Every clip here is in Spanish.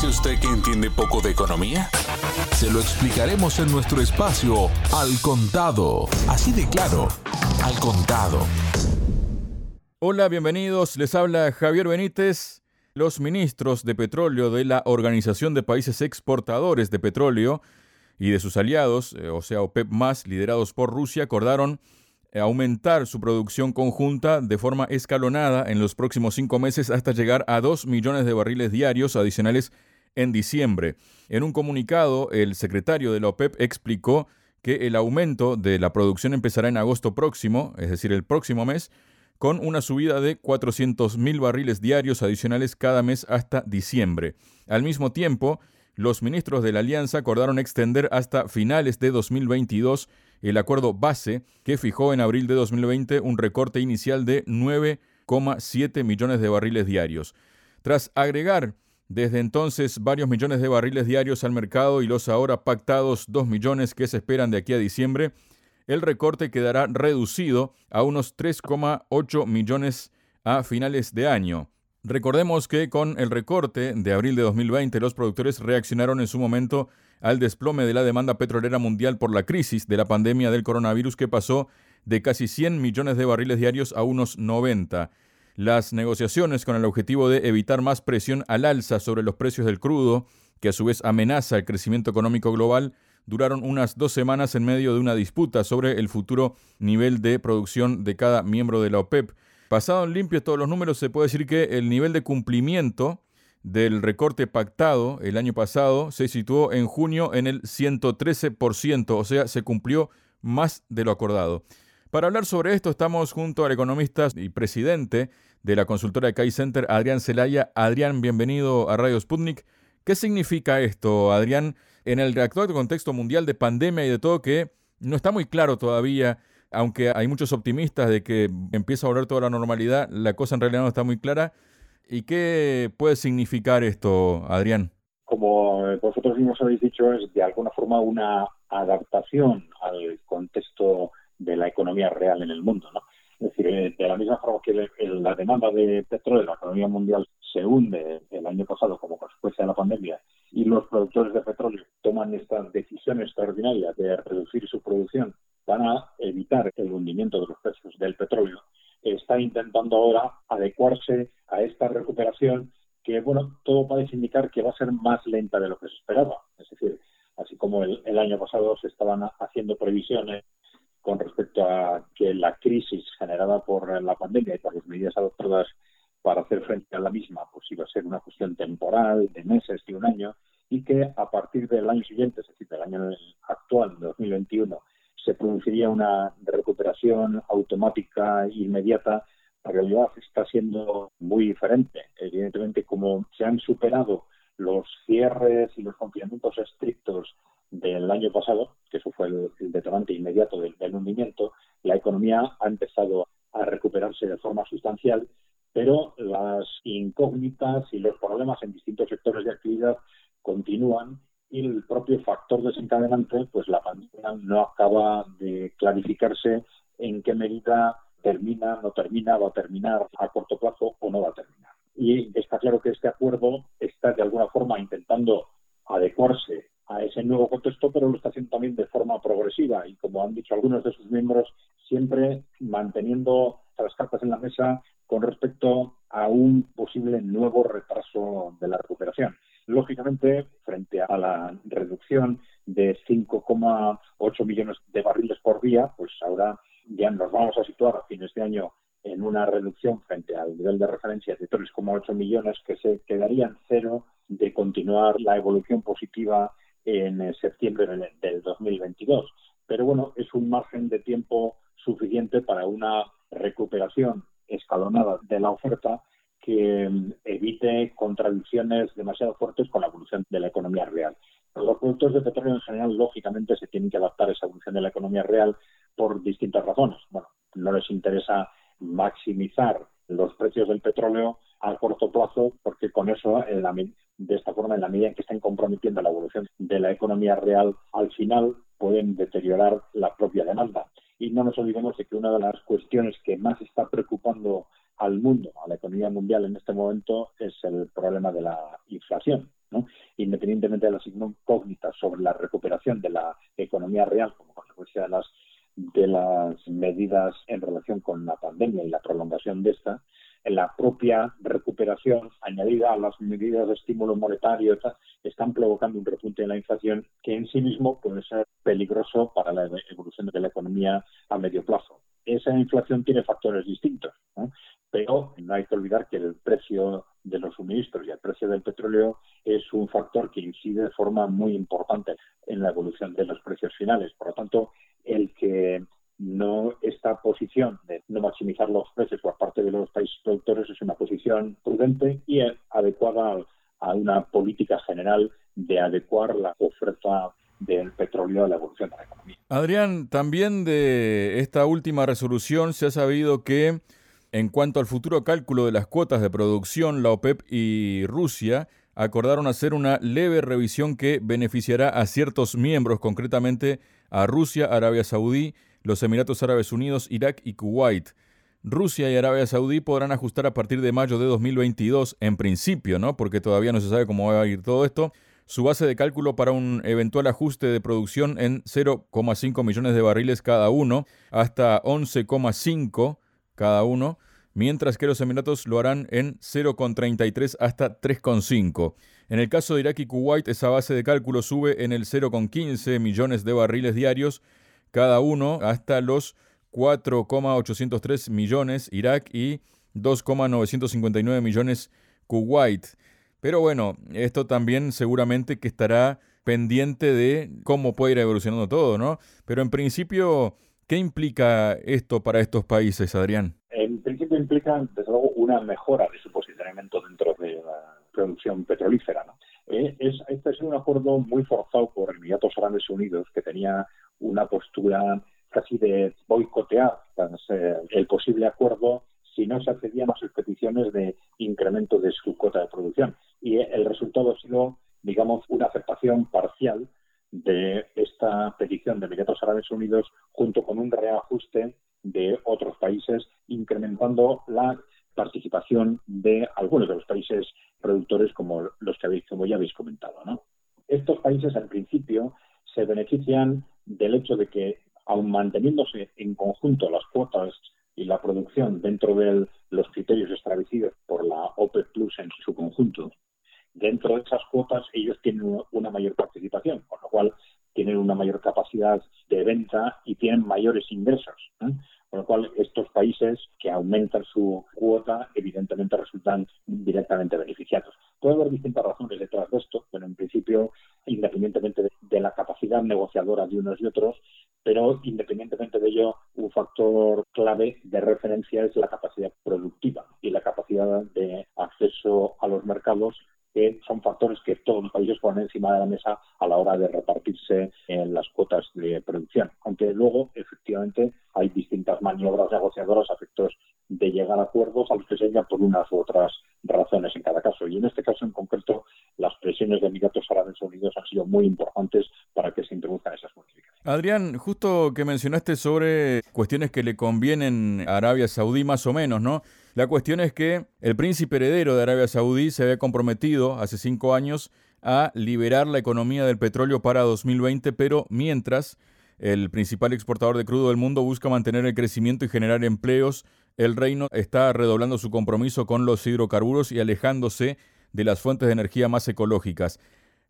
dice usted que entiende poco de economía? Se lo explicaremos en nuestro espacio Al Contado. Así de claro, Al Contado. Hola, bienvenidos. Les habla Javier Benítez. Los ministros de petróleo de la Organización de Países Exportadores de Petróleo y de sus aliados, eh, o sea, OPEP, liderados por Rusia, acordaron aumentar su producción conjunta de forma escalonada en los próximos cinco meses hasta llegar a 2 millones de barriles diarios adicionales en diciembre. En un comunicado, el secretario de la OPEP explicó que el aumento de la producción empezará en agosto próximo, es decir, el próximo mes, con una subida de 400.000 barriles diarios adicionales cada mes hasta diciembre. Al mismo tiempo, los ministros de la alianza acordaron extender hasta finales de 2022 el acuerdo base que fijó en abril de 2020 un recorte inicial de 9,7 millones de barriles diarios. Tras agregar desde entonces varios millones de barriles diarios al mercado y los ahora pactados 2 millones que se esperan de aquí a diciembre, el recorte quedará reducido a unos 3,8 millones a finales de año. Recordemos que con el recorte de abril de 2020 los productores reaccionaron en su momento al desplome de la demanda petrolera mundial por la crisis de la pandemia del coronavirus que pasó de casi 100 millones de barriles diarios a unos 90. Las negociaciones con el objetivo de evitar más presión al alza sobre los precios del crudo, que a su vez amenaza el crecimiento económico global, duraron unas dos semanas en medio de una disputa sobre el futuro nivel de producción de cada miembro de la OPEP. Pasado en limpio todos los números, se puede decir que el nivel de cumplimiento del recorte pactado el año pasado se situó en junio en el 113%, o sea, se cumplió más de lo acordado. Para hablar sobre esto estamos junto al economista y presidente de la consultora de Kai Center, Adrián Celaya. Adrián, bienvenido a Radio Sputnik. ¿Qué significa esto, Adrián, en el actual contexto mundial de pandemia y de todo que no está muy claro todavía aunque hay muchos optimistas de que empieza a volver toda la normalidad, la cosa en realidad no está muy clara. ¿Y qué puede significar esto, Adrián? Como vosotros mismos habéis dicho, es de alguna forma una adaptación al contexto de la economía real en el mundo. ¿no? Es decir, eh, de la misma forma que la demanda de petróleo en la economía mundial se hunde el año pasado como consecuencia de la pandemia y los productores de petróleo toman esta decisión extraordinaria de reducir su producción van a evitar el hundimiento de los precios del petróleo, está intentando ahora adecuarse a esta recuperación que, bueno, todo parece indicar que va a ser más lenta de lo que se esperaba. Es decir, así como el, el año pasado se estaban haciendo previsiones con respecto a que la crisis generada por la pandemia y por las medidas adoptadas para hacer frente a la misma, pues iba a ser una cuestión temporal, de meses, y un año, y que a partir del año siguiente, es decir, del año actual, 2021, se produciría una recuperación automática e inmediata, la realidad está siendo muy diferente. Evidentemente, como se han superado los cierres y los confinamientos estrictos del año pasado, que eso fue el, detonante inmediato del, del hundimiento, la economía ha empezado a recuperarse de forma sustancial, pero las incógnitas y los problemas en distintos sectores de actividad continúan y el propio factor desencadenante, pues la pandemia no acaba de clarificarse en qué medida termina, no termina, va a terminar a corto plazo o no va a terminar. Y está claro que este acuerdo está de alguna forma intentando adecuarse a ese nuevo contexto, pero lo está haciendo también de forma progresiva y, como han dicho algunos de sus miembros, siempre manteniendo las cartas en la mesa con respecto a un posible nuevo retraso de la recuperación. Lógicamente, frente a la reducción de 5,8 millones de barriles por día, pues ahora ya nos vamos a situar a fines de año en una reducción frente al nivel de referencia de 3,8 millones que se quedarían cero de continuar la evolución positiva en septiembre del 2022. Pero bueno, es un margen de tiempo suficiente para una recuperación escalonada de la oferta que mm, evite contradicciones demasiado fuertes con la evolución de la economía real. Los productos de petróleo en general, lógicamente, se tienen que adaptar a esa evolución de la economía real por distintas razones. Bueno, no les interesa maximizar los precios del petróleo a corto plazo, porque con eso, de esta forma, en la medida en que estén comprometiendo la evolución de la economía real, al final pueden deteriorar la propia demanda. Y no nos olvidemos de que una de las cuestiones que más está preocupando al mundo, a la economía mundial en este momento, es el problema de la inflación. independientemente de las incógnitas sobre la recuperación de la economía real como consecuencia de las de las medidas en relación con la pandemia y la prolongación de esta, la propia recuperación añadida a las medidas de estímulo monetario están provocando un repunte de la inflación que en sí mismo puede ser peligroso para la evolución de la economía a medio plazo. Esa inflación tiene factores distintos, pero no hay que olvidar que el precio de los suministros y el precio del petróleo es un factor que incide de forma muy importante en la evolución de los precios finales. Por lo tanto, el que no posición de no maximizar los precios por parte de los países productores es una posición prudente y adecuada a una política general de adecuar la oferta del petróleo a la evolución de la economía. Adrián, también de esta última resolución se ha sabido que en cuanto al futuro cálculo de las cuotas de producción, la OPEP y Rusia acordaron hacer una leve revisión que beneficiará a ciertos miembros, concretamente a Rusia, Arabia Saudí, los Emiratos Árabes Unidos, Irak y Kuwait. Rusia y Arabia Saudí podrán ajustar a partir de mayo de 2022, en principio, ¿no? Porque todavía no se sabe cómo va a ir todo esto, su base de cálculo para un eventual ajuste de producción en 0,5 millones de barriles cada uno, hasta 11,5 cada uno, mientras que los Emiratos lo harán en 0,33 hasta 3,5. En el caso de Irak y Kuwait, esa base de cálculo sube en el 0,15 millones de barriles diarios cada uno hasta los 4,803 millones Irak y 2,959 millones Kuwait. Pero bueno, esto también seguramente que estará pendiente de cómo puede ir evolucionando todo, ¿no? Pero en principio, ¿qué implica esto para estos países, Adrián? En principio implica, desde luego, una mejora de su posicionamiento dentro de la producción petrolífera. ¿no? Eh, es, este es un acuerdo muy forzado por Emiratos Árabes Unidos, que tenía una postura casi de boicotear el posible acuerdo si no se accedían a sus peticiones de incremento de su cuota de producción. Y el resultado ha sido, digamos, una aceptación parcial de esta petición de Emiratos Árabes Unidos junto con un reajuste de otros países, incrementando la participación de algunos de los países productores como los que habéis, como ya habéis comentado. Estos países, al principio, se benefician del hecho de que, aun manteniéndose en conjunto las cuotas y la producción dentro de los criterios establecidos por la OPEP Plus en su conjunto, dentro de esas cuotas ellos tienen una mayor participación, con lo cual tienen una mayor capacidad de venta y tienen mayores ingresos. Con lo cual, estos países que aumentan su cuota, evidentemente resultan directamente beneficiados. Puede haber distintas razones detrás de esto, pero en principio, independientemente de, la capacidad negociadora de unos y otros, pero independientemente de ello, un factor clave de referencia es la capacidad productiva y la capacidad de acceso a los mercados que son factores que todos los países ponen encima de la mesa a la hora de repartirse en las cuotas de producción. Aunque luego, efectivamente, hay distintas maniobras negociadoras a efectos de llegar a acuerdos a los que se llega por unas u otras razones en cada caso. Y en este caso en concreto, las presiones de Emiratos Árabes Unidos han sido muy importantes para que se introduzcan esas modificaciones. Adrián, justo que mencionaste sobre cuestiones que le convienen a Arabia Saudí más o menos, ¿no? La cuestión es que el príncipe heredero de Arabia Saudí se había comprometido hace cinco años a liberar la economía del petróleo para 2020, pero mientras el principal exportador de crudo del mundo busca mantener el crecimiento y generar empleos, el reino está redoblando su compromiso con los hidrocarburos y alejándose de las fuentes de energía más ecológicas.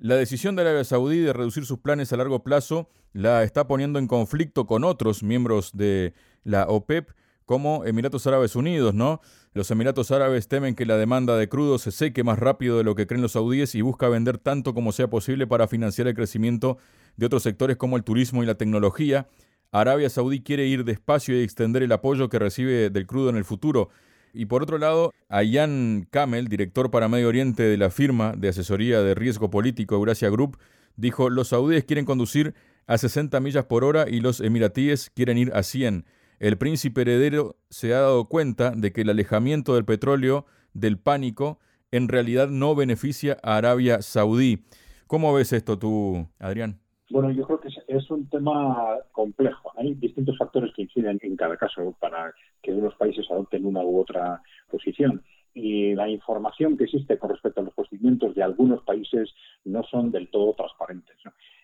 La decisión de Arabia Saudí de reducir sus planes a largo plazo la está poniendo en conflicto con otros miembros de la OPEP, como Emiratos Árabes Unidos, ¿no? Los Emiratos Árabes temen que la demanda de crudo se seque más rápido de lo que creen los saudíes y busca vender tanto como sea posible para financiar el crecimiento de otros sectores como el turismo y la tecnología. Arabia Saudí quiere ir despacio y extender el apoyo que recibe del crudo en el futuro. Y por otro lado, Ayan Kamel, director para Medio Oriente de la firma de asesoría de riesgo político Eurasia Group, dijo, los saudíes quieren conducir a 60 millas por hora y los emiratíes quieren ir a 100 el príncipe heredero se ha dado cuenta de que el alejamiento del petróleo del pánico en realidad no beneficia a Arabia Saudí. ¿Cómo ves esto tú, Adrián? Bueno, yo creo que es un tema complejo. Hay distintos factores que inciden en cada caso para que unos países adopten una u otra posición. y la información que existe con respecto a los procedimientos de algunos países no son del todo transparentes.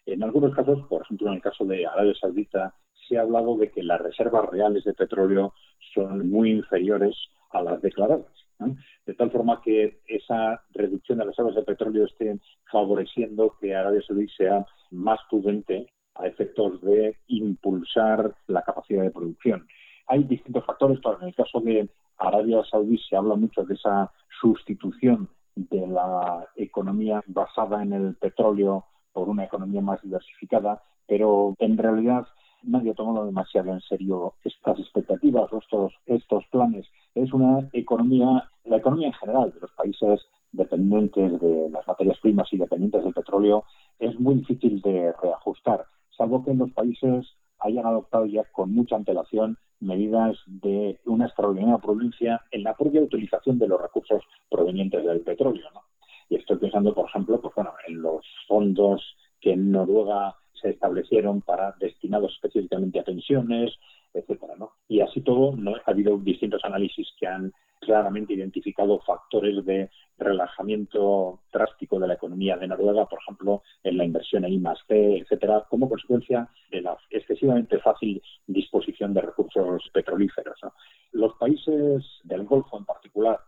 En algunos casos, por ejemplo, en el caso de Arabia Saudita, se ha hablado de que las reservas reales de petróleo son muy inferiores a las declaradas. De tal forma que esa reducción de las reservas de petróleo esté favoreciendo que Arabia Saudí sea más prudente a efectos de impulsar la capacidad de producción. Hay distintos factores, pero en el caso de Arabia Saudí se habla mucho de esa sustitución de la economía basada en el petróleo por una economía más diversificada, pero en realidad nadie tomado demasiado en serio estas expectativas o estos, estos planes. Es una economía, la economía en general de los países dependientes de las materias primas y dependientes del petróleo es muy difícil de reajustar, salvo que en los países hayan adoptado ya con mucha antelación medidas de una extraordinaria prudencia en la propia utilización de los recursos provenientes del petróleo. Y estoy pensando, por ejemplo, pues bueno, en los fondos que en Noruega se establecieron para destinados específicamente a pensiones, etcétera, ¿no? Y así todo, ¿no? ha habido distintos análisis que han claramente identificado factores de relajamiento drástico de la economía de Noruega, por ejemplo, en la inversión en I+D, etcétera, como consecuencia de la excesivamente fácil disposición de recursos petrolíferos. Los países del Golfo, en particular,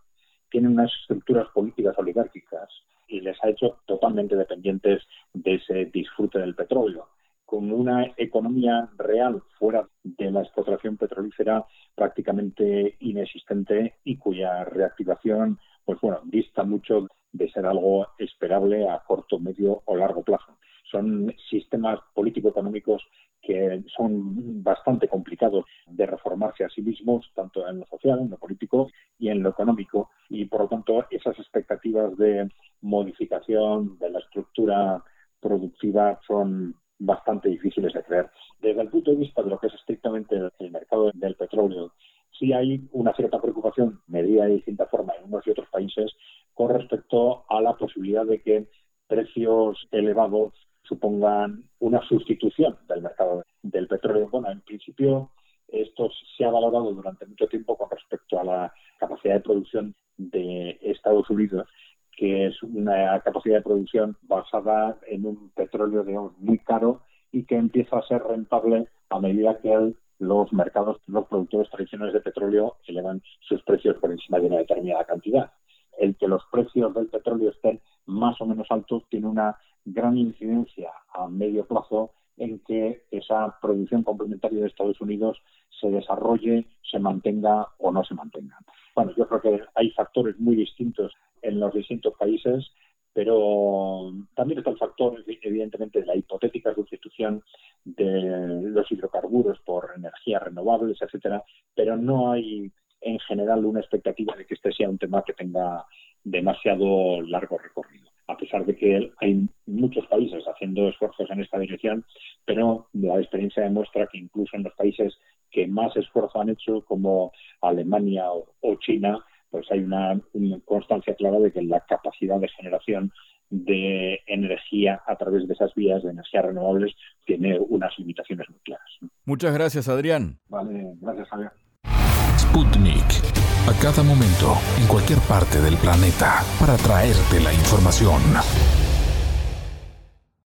tienen unas estructuras políticas oligárquicas y les ha hecho totalmente dependientes de ese disfrute del petróleo. Con una economía real fuera de la explotación petrolífera prácticamente inexistente y cuya reactivación, pues bueno, dista mucho de ser algo esperable a corto, medio o largo plazo. Son sistemas político-económicos que son bastante complicados de reformarse a sí mismos, tanto en lo social, en lo político y en lo económico, y por lo tanto esas expectativas de modificación de la estructura productiva son bastante difíciles de creer. Desde el punto de vista de lo que es estrictamente el mercado del petróleo, sí hay una cierta preocupación, medida de distinta forma en unos y otros países, con respecto a la posibilidad de que precios elevados supongan una sustitución del mercado del petróleo. Bueno, en principio esto se ha valorado durante mucho tiempo con respecto a la capacidad de producción de Estados Unidos, que es una capacidad de producción basada en un petróleo muy caro y que empieza a ser rentable a medida que los mercados, los productores tradicionales de petróleo elevan sus precios por encima de una determinada cantidad. El que los precios del petróleo estén más o menos altos tiene una gran incidencia a medio plazo en que esa producción complementaria de Estados Unidos se desarrolle, se mantenga o no se mantenga. Bueno, yo creo que hay factores muy distintos en los distintos países, pero también está el factor, evidentemente, de la hipotética sustitución de los hidrocarburos por energías renovables, etcétera, pero no hay en general una expectativa de que este sea un tema que tenga demasiado largo recorrido a pesar de que hay muchos países haciendo esfuerzos en esta dirección, pero la experiencia demuestra que incluso en los países que más esfuerzo han hecho, como Alemania o, China, pues hay una, constancia clara de que la capacidad de generación de energía a través de esas vías de energías renovables tiene unas limitaciones muy claras. Muchas gracias, Adrián. Vale, gracias, Javier. Sputnik a cada momento, en cualquier parte del planeta, para traerte la información.